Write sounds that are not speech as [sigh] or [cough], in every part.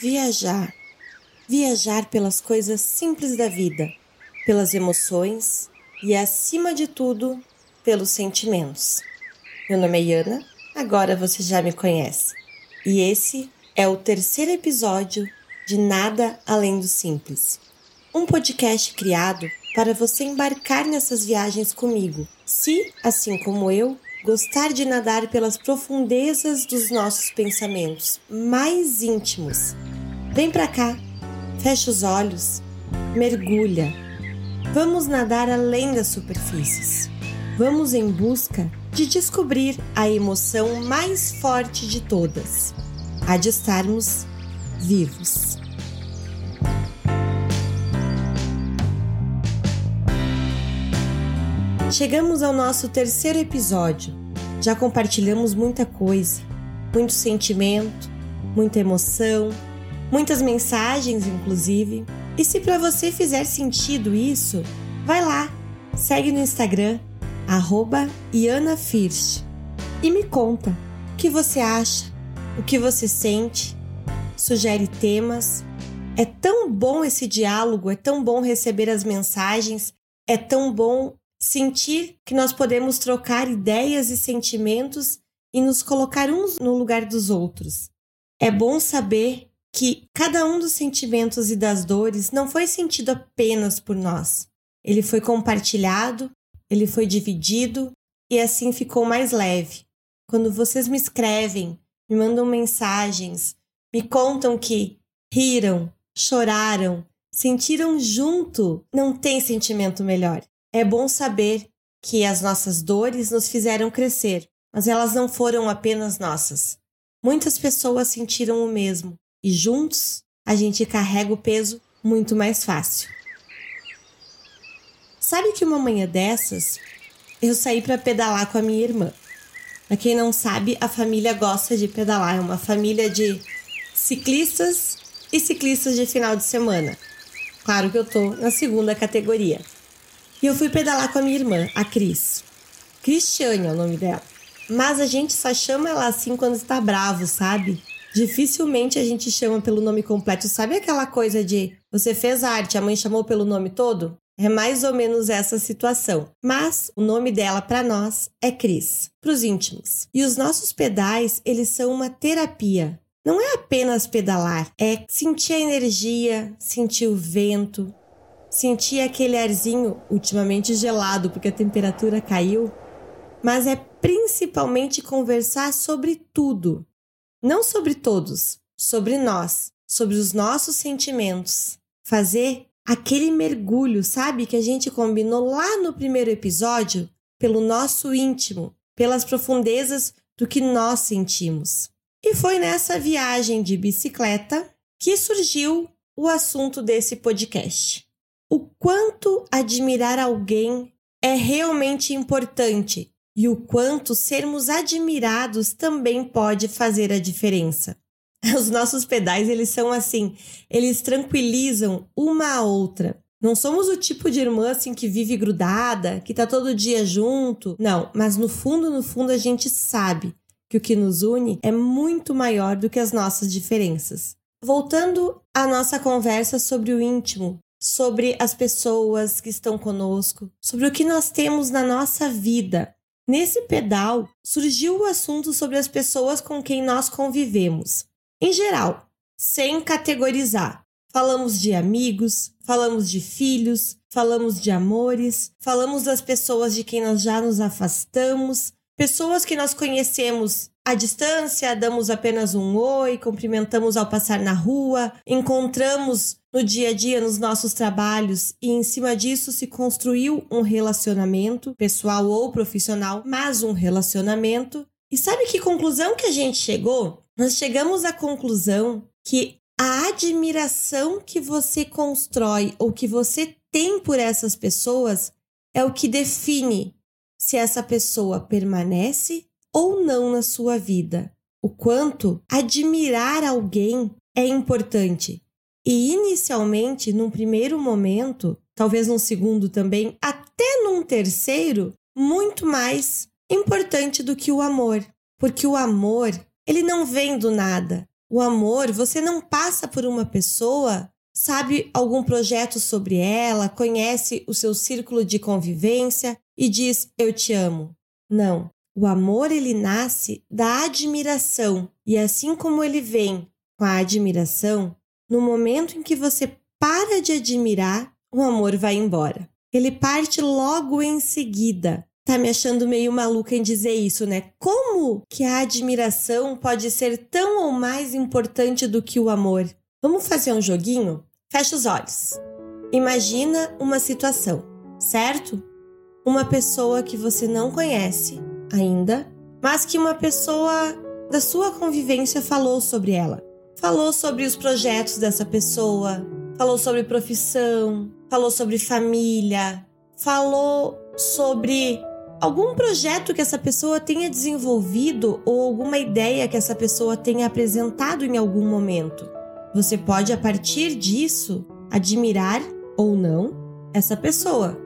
Viajar. Viajar pelas coisas simples da vida, pelas emoções e, acima de tudo, pelos sentimentos. Meu nome é Yana, agora você já me conhece. E esse é o terceiro episódio de Nada Além do Simples. Um podcast criado para você embarcar nessas viagens comigo, se, assim como eu, gostar de nadar pelas profundezas dos nossos pensamentos mais íntimos. Vem para cá, fecha os olhos, mergulha. Vamos nadar além das superfícies. Vamos em busca de descobrir a emoção mais forte de todas, a de estarmos vivos. Chegamos ao nosso terceiro episódio. Já compartilhamos muita coisa, muito sentimento, muita emoção, muitas mensagens, inclusive. E se para você fizer sentido isso, vai lá, segue no Instagram, @ianafirst e me conta o que você acha, o que você sente, sugere temas. É tão bom esse diálogo, é tão bom receber as mensagens, é tão bom sentir que nós podemos trocar ideias e sentimentos e nos colocar uns no lugar dos outros. É bom saber que cada um dos sentimentos e das dores não foi sentido apenas por nós. Ele foi compartilhado, ele foi dividido e assim ficou mais leve. Quando vocês me escrevem, me mandam mensagens, me contam que riram, choraram, sentiram junto, não tem sentimento melhor. É bom saber que as nossas dores nos fizeram crescer, mas elas não foram apenas nossas. Muitas pessoas sentiram o mesmo e juntos a gente carrega o peso muito mais fácil. Sabe que uma manhã dessas eu saí para pedalar com a minha irmã. Para quem não sabe, a família gosta de pedalar, é uma família de ciclistas e ciclistas de final de semana. Claro que eu tô na segunda categoria. E eu fui pedalar com a minha irmã, a Cris. Cristiane é o nome dela. Mas a gente só chama ela assim quando está bravo, sabe? Dificilmente a gente chama pelo nome completo. Sabe aquela coisa de você fez arte, a mãe chamou pelo nome todo? É mais ou menos essa situação. Mas o nome dela para nós é Cris, para os íntimos. E os nossos pedais, eles são uma terapia. Não é apenas pedalar, é sentir a energia, sentir o vento, Senti aquele arzinho ultimamente gelado porque a temperatura caiu, mas é principalmente conversar sobre tudo. Não sobre todos, sobre nós, sobre os nossos sentimentos. Fazer aquele mergulho, sabe, que a gente combinou lá no primeiro episódio, pelo nosso íntimo, pelas profundezas do que nós sentimos. E foi nessa viagem de bicicleta que surgiu o assunto desse podcast o quanto admirar alguém é realmente importante e o quanto sermos admirados também pode fazer a diferença. [laughs] Os nossos pedais, eles são assim, eles tranquilizam uma a outra. Não somos o tipo de irmã assim que vive grudada, que tá todo dia junto. Não, mas no fundo, no fundo a gente sabe que o que nos une é muito maior do que as nossas diferenças. Voltando à nossa conversa sobre o íntimo, sobre as pessoas que estão conosco, sobre o que nós temos na nossa vida. Nesse pedal surgiu o assunto sobre as pessoas com quem nós convivemos. Em geral, sem categorizar. Falamos de amigos, falamos de filhos, falamos de amores, falamos das pessoas de quem nós já nos afastamos, pessoas que nós conhecemos à distância, damos apenas um oi, cumprimentamos ao passar na rua, encontramos no dia a dia, nos nossos trabalhos, e em cima disso se construiu um relacionamento, pessoal ou profissional, mas um relacionamento. E sabe que conclusão que a gente chegou? Nós chegamos à conclusão que a admiração que você constrói ou que você tem por essas pessoas é o que define se essa pessoa permanece ou não na sua vida. O quanto admirar alguém é importante. E inicialmente, num primeiro momento, talvez num segundo também, até num terceiro, muito mais importante do que o amor. Porque o amor, ele não vem do nada. O amor, você não passa por uma pessoa, sabe algum projeto sobre ela, conhece o seu círculo de convivência e diz eu te amo. Não. O amor ele nasce da admiração e assim como ele vem com a admiração, no momento em que você para de admirar, o amor vai embora. Ele parte logo em seguida. Tá me achando meio maluca em dizer isso, né? Como que a admiração pode ser tão ou mais importante do que o amor? Vamos fazer um joguinho? Fecha os olhos. Imagina uma situação, certo? Uma pessoa que você não conhece ainda, mas que uma pessoa da sua convivência falou sobre ela. Falou sobre os projetos dessa pessoa, falou sobre profissão, falou sobre família, falou sobre algum projeto que essa pessoa tenha desenvolvido ou alguma ideia que essa pessoa tenha apresentado em algum momento. Você pode, a partir disso, admirar ou não essa pessoa.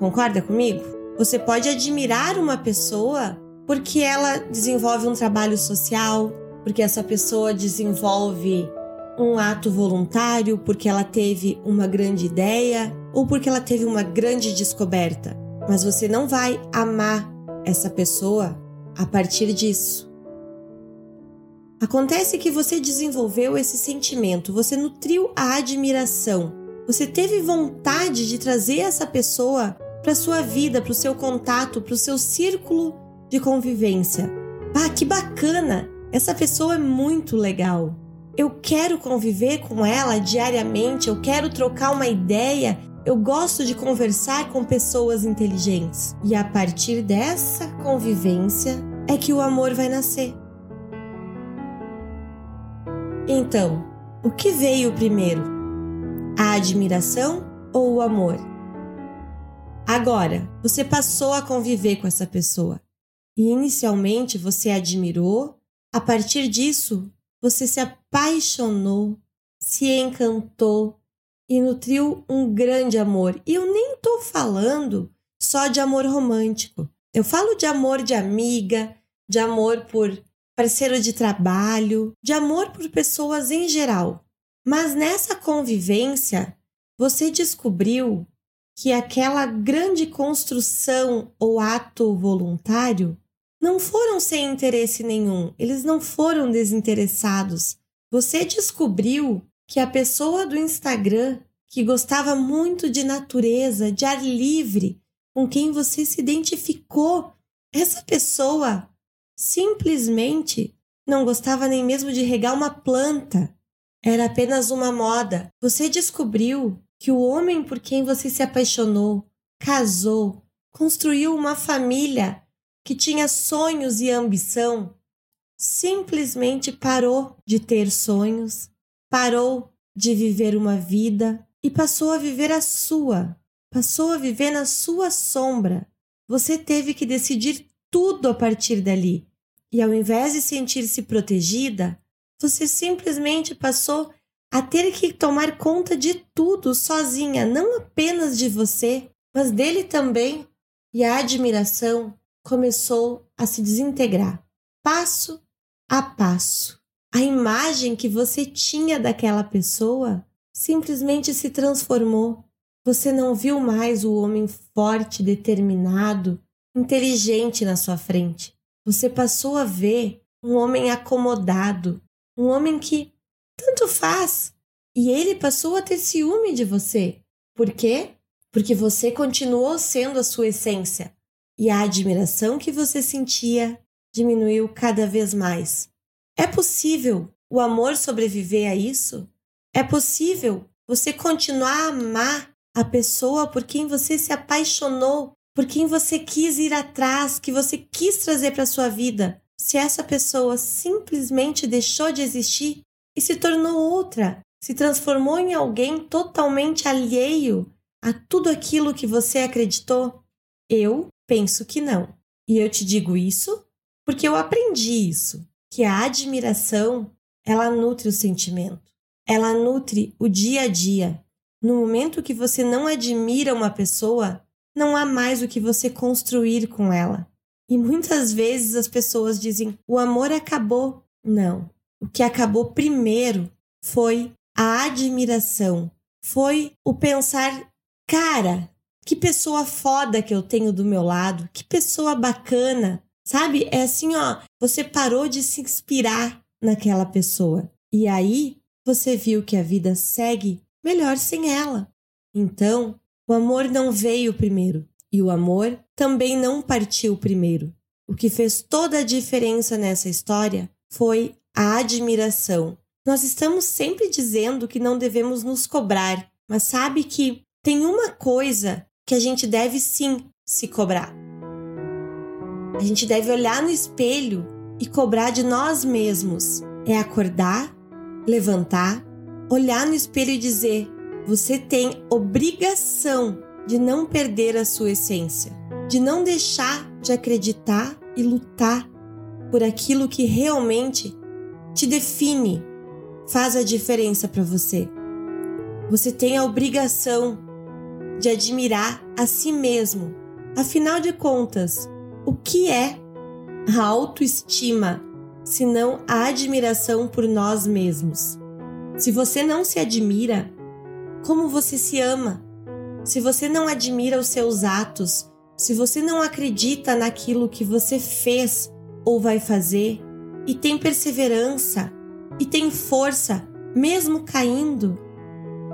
Concorda comigo? Você pode admirar uma pessoa porque ela desenvolve um trabalho social, porque essa pessoa desenvolve um ato voluntário, porque ela teve uma grande ideia ou porque ela teve uma grande descoberta. Mas você não vai amar essa pessoa a partir disso. Acontece que você desenvolveu esse sentimento, você nutriu a admiração, você teve vontade de trazer essa pessoa para sua vida, para o seu contato, para o seu círculo de convivência. Ah, que bacana! Essa pessoa é muito legal. Eu quero conviver com ela diariamente, eu quero trocar uma ideia, eu gosto de conversar com pessoas inteligentes. E a partir dessa convivência é que o amor vai nascer. Então, o que veio primeiro? A admiração ou o amor? Agora, você passou a conviver com essa pessoa e inicialmente você admirou, a partir disso, você se apaixonou, se encantou e nutriu um grande amor. E eu nem tô falando só de amor romântico. Eu falo de amor de amiga, de amor por parceiro de trabalho, de amor por pessoas em geral. Mas nessa convivência, você descobriu que aquela grande construção ou ato voluntário não foram sem interesse nenhum, eles não foram desinteressados. Você descobriu que a pessoa do Instagram que gostava muito de natureza, de ar livre, com quem você se identificou, essa pessoa simplesmente não gostava nem mesmo de regar uma planta. Era apenas uma moda. Você descobriu que o homem por quem você se apaixonou, casou, construiu uma família que tinha sonhos e ambição, simplesmente parou de ter sonhos, parou de viver uma vida e passou a viver a sua, passou a viver na sua sombra. Você teve que decidir tudo a partir dali. E ao invés de sentir-se protegida, você simplesmente passou a ter que tomar conta de tudo sozinha, não apenas de você, mas dele também. E a admiração começou a se desintegrar, passo a passo. A imagem que você tinha daquela pessoa simplesmente se transformou. Você não viu mais o homem forte, determinado, inteligente na sua frente. Você passou a ver um homem acomodado, um homem que tanto faz. E ele passou a ter ciúme de você. Por quê? Porque você continuou sendo a sua essência e a admiração que você sentia diminuiu cada vez mais. É possível o amor sobreviver a isso? É possível você continuar a amar a pessoa por quem você se apaixonou, por quem você quis ir atrás, que você quis trazer para sua vida, se essa pessoa simplesmente deixou de existir e se tornou outra, se transformou em alguém totalmente alheio a tudo aquilo que você acreditou? Eu Penso que não. E eu te digo isso porque eu aprendi isso, que a admiração, ela nutre o sentimento. Ela nutre o dia a dia. No momento que você não admira uma pessoa, não há mais o que você construir com ela. E muitas vezes as pessoas dizem: "O amor acabou". Não. o que acabou primeiro foi a admiração, foi o pensar, cara, que pessoa foda que eu tenho do meu lado, que pessoa bacana, sabe? É assim, ó, você parou de se inspirar naquela pessoa. E aí você viu que a vida segue melhor sem ela. Então, o amor não veio primeiro e o amor também não partiu primeiro. O que fez toda a diferença nessa história foi a admiração. Nós estamos sempre dizendo que não devemos nos cobrar, mas sabe que tem uma coisa que a gente deve sim se cobrar. A gente deve olhar no espelho e cobrar de nós mesmos. É acordar, levantar, olhar no espelho e dizer: você tem obrigação de não perder a sua essência, de não deixar de acreditar e lutar por aquilo que realmente te define, faz a diferença para você. Você tem a obrigação de admirar a si mesmo. Afinal de contas, o que é a autoestima se não a admiração por nós mesmos? Se você não se admira, como você se ama? Se você não admira os seus atos, se você não acredita naquilo que você fez ou vai fazer, e tem perseverança, e tem força, mesmo caindo,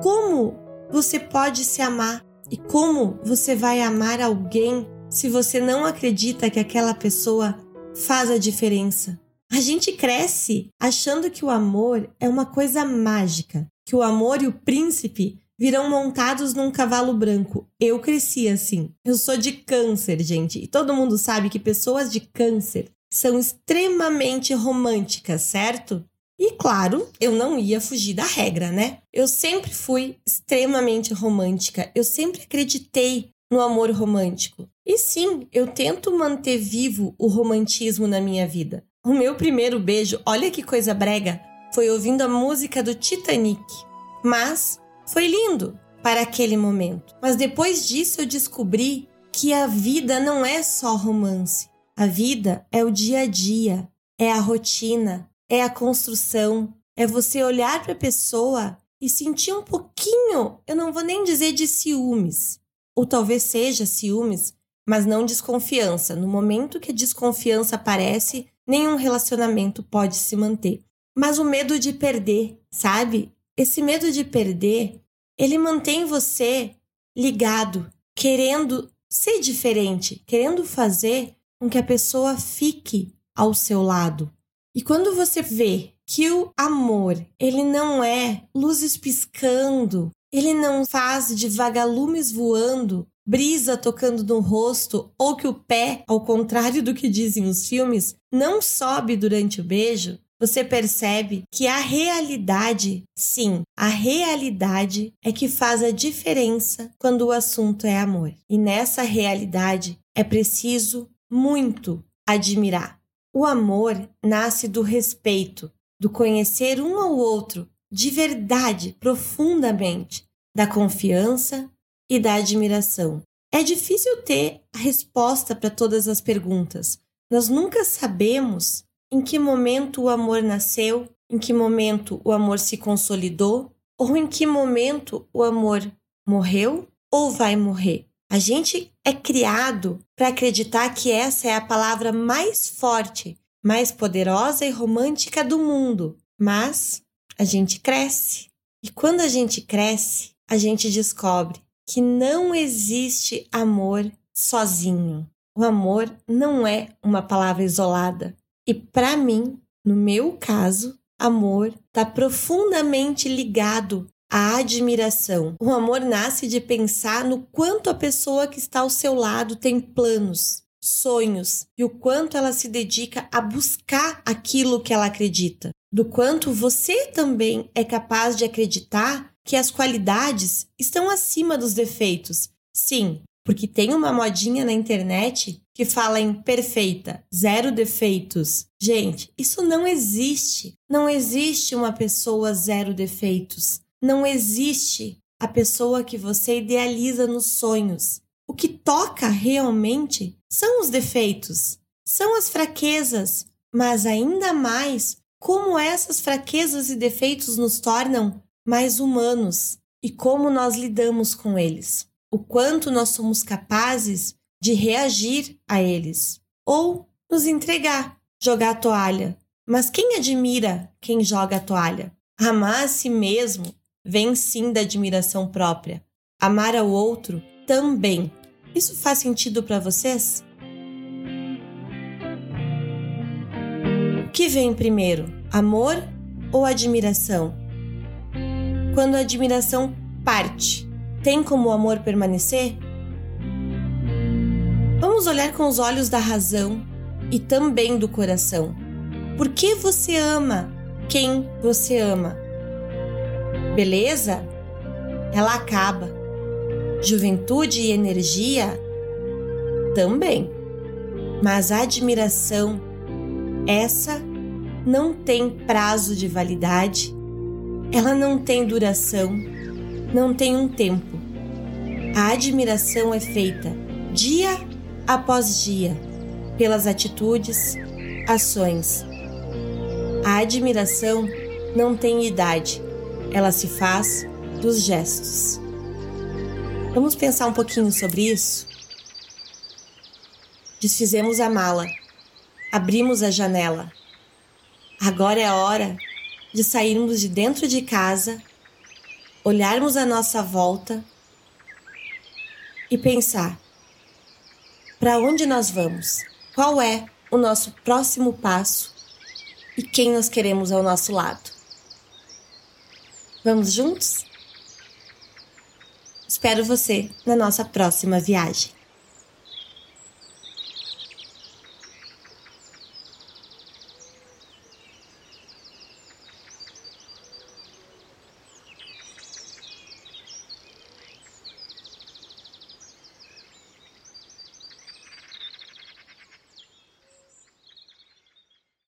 como você pode se amar? E como você vai amar alguém se você não acredita que aquela pessoa faz a diferença? A gente cresce achando que o amor é uma coisa mágica, que o amor e o príncipe virão montados num cavalo branco. Eu cresci assim. Eu sou de câncer, gente. E todo mundo sabe que pessoas de câncer são extremamente românticas, certo? E claro, eu não ia fugir da regra, né? Eu sempre fui extremamente romântica. Eu sempre acreditei no amor romântico. E sim, eu tento manter vivo o romantismo na minha vida. O meu primeiro beijo, olha que coisa brega, foi ouvindo a música do Titanic. Mas foi lindo para aquele momento. Mas depois disso eu descobri que a vida não é só romance. A vida é o dia a dia, é a rotina, é a construção, é você olhar para a pessoa e sentir um pouquinho, eu não vou nem dizer de ciúmes, ou talvez seja ciúmes, mas não desconfiança. No momento que a desconfiança aparece, nenhum relacionamento pode se manter. Mas o medo de perder, sabe? Esse medo de perder, ele mantém você ligado, querendo ser diferente, querendo fazer com que a pessoa fique ao seu lado. E quando você vê que o amor, ele não é luzes piscando, ele não faz de vagalumes voando, brisa tocando no rosto ou que o pé, ao contrário do que dizem os filmes, não sobe durante o beijo, você percebe que a realidade, sim, a realidade é que faz a diferença quando o assunto é amor. E nessa realidade é preciso muito admirar. O amor nasce do respeito, do conhecer um ao outro de verdade, profundamente, da confiança e da admiração. É difícil ter a resposta para todas as perguntas. Nós nunca sabemos em que momento o amor nasceu, em que momento o amor se consolidou, ou em que momento o amor morreu ou vai morrer. A gente é criado para acreditar que essa é a palavra mais forte, mais poderosa e romântica do mundo. Mas a gente cresce. E quando a gente cresce, a gente descobre que não existe amor sozinho. O amor não é uma palavra isolada. E para mim, no meu caso, amor está profundamente ligado a admiração. O amor nasce de pensar no quanto a pessoa que está ao seu lado tem planos, sonhos e o quanto ela se dedica a buscar aquilo que ela acredita. Do quanto você também é capaz de acreditar que as qualidades estão acima dos defeitos. Sim, porque tem uma modinha na internet que fala em perfeita, zero defeitos. Gente, isso não existe. Não existe uma pessoa zero defeitos. Não existe a pessoa que você idealiza nos sonhos. O que toca realmente são os defeitos, são as fraquezas, mas ainda mais como essas fraquezas e defeitos nos tornam mais humanos e como nós lidamos com eles, o quanto nós somos capazes de reagir a eles ou nos entregar, jogar a toalha. Mas quem admira quem joga a toalha? Amar a si mesmo vem sim da admiração própria. Amar ao outro também. Isso faz sentido para vocês? O que vem primeiro, amor ou admiração? Quando a admiração parte, tem como o amor permanecer? Vamos olhar com os olhos da razão e também do coração. Por que você ama quem você ama? Beleza? Ela acaba. Juventude e energia também. Mas a admiração, essa não tem prazo de validade, ela não tem duração, não tem um tempo. A admiração é feita dia após dia pelas atitudes, ações. A admiração não tem idade, ela se faz dos gestos. Vamos pensar um pouquinho sobre isso? Desfizemos a mala, abrimos a janela. Agora é a hora de sairmos de dentro de casa, olharmos à nossa volta e pensar: para onde nós vamos? Qual é o nosso próximo passo e quem nós queremos ao nosso lado? Vamos juntos? Espero você na nossa próxima viagem.